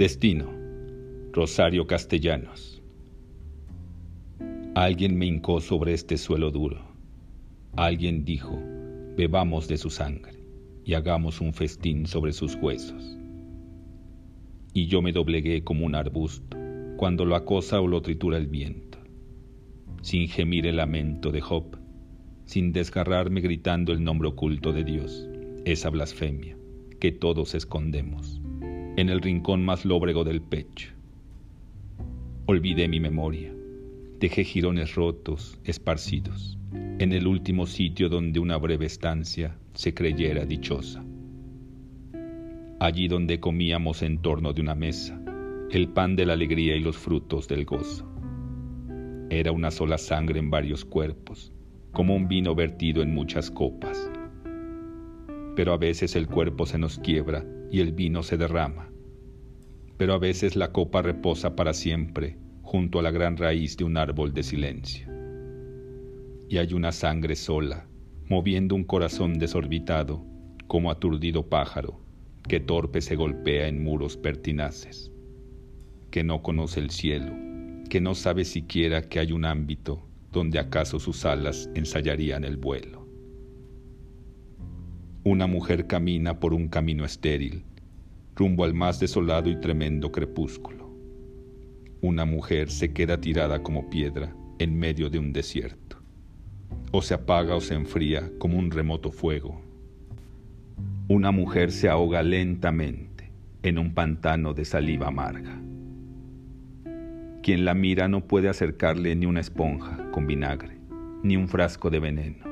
Destino. Rosario Castellanos. Alguien me hincó sobre este suelo duro. Alguien dijo, bebamos de su sangre y hagamos un festín sobre sus huesos. Y yo me doblegué como un arbusto cuando lo acosa o lo tritura el viento, sin gemir el lamento de Job, sin desgarrarme gritando el nombre oculto de Dios, esa blasfemia que todos escondemos en el rincón más lóbrego del pecho. Olvidé mi memoria, dejé jirones rotos, esparcidos, en el último sitio donde una breve estancia se creyera dichosa. Allí donde comíamos en torno de una mesa, el pan de la alegría y los frutos del gozo. Era una sola sangre en varios cuerpos, como un vino vertido en muchas copas. Pero a veces el cuerpo se nos quiebra y el vino se derrama. Pero a veces la copa reposa para siempre junto a la gran raíz de un árbol de silencio. Y hay una sangre sola, moviendo un corazón desorbitado, como aturdido pájaro, que torpe se golpea en muros pertinaces, que no conoce el cielo, que no sabe siquiera que hay un ámbito donde acaso sus alas ensayarían el vuelo. Una mujer camina por un camino estéril, rumbo al más desolado y tremendo crepúsculo. Una mujer se queda tirada como piedra en medio de un desierto. O se apaga o se enfría como un remoto fuego. Una mujer se ahoga lentamente en un pantano de saliva amarga. Quien la mira no puede acercarle ni una esponja con vinagre, ni un frasco de veneno,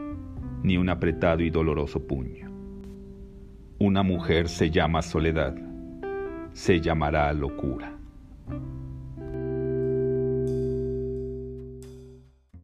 ni un apretado y doloroso puño. Una mujer se llama soledad, se llamará locura.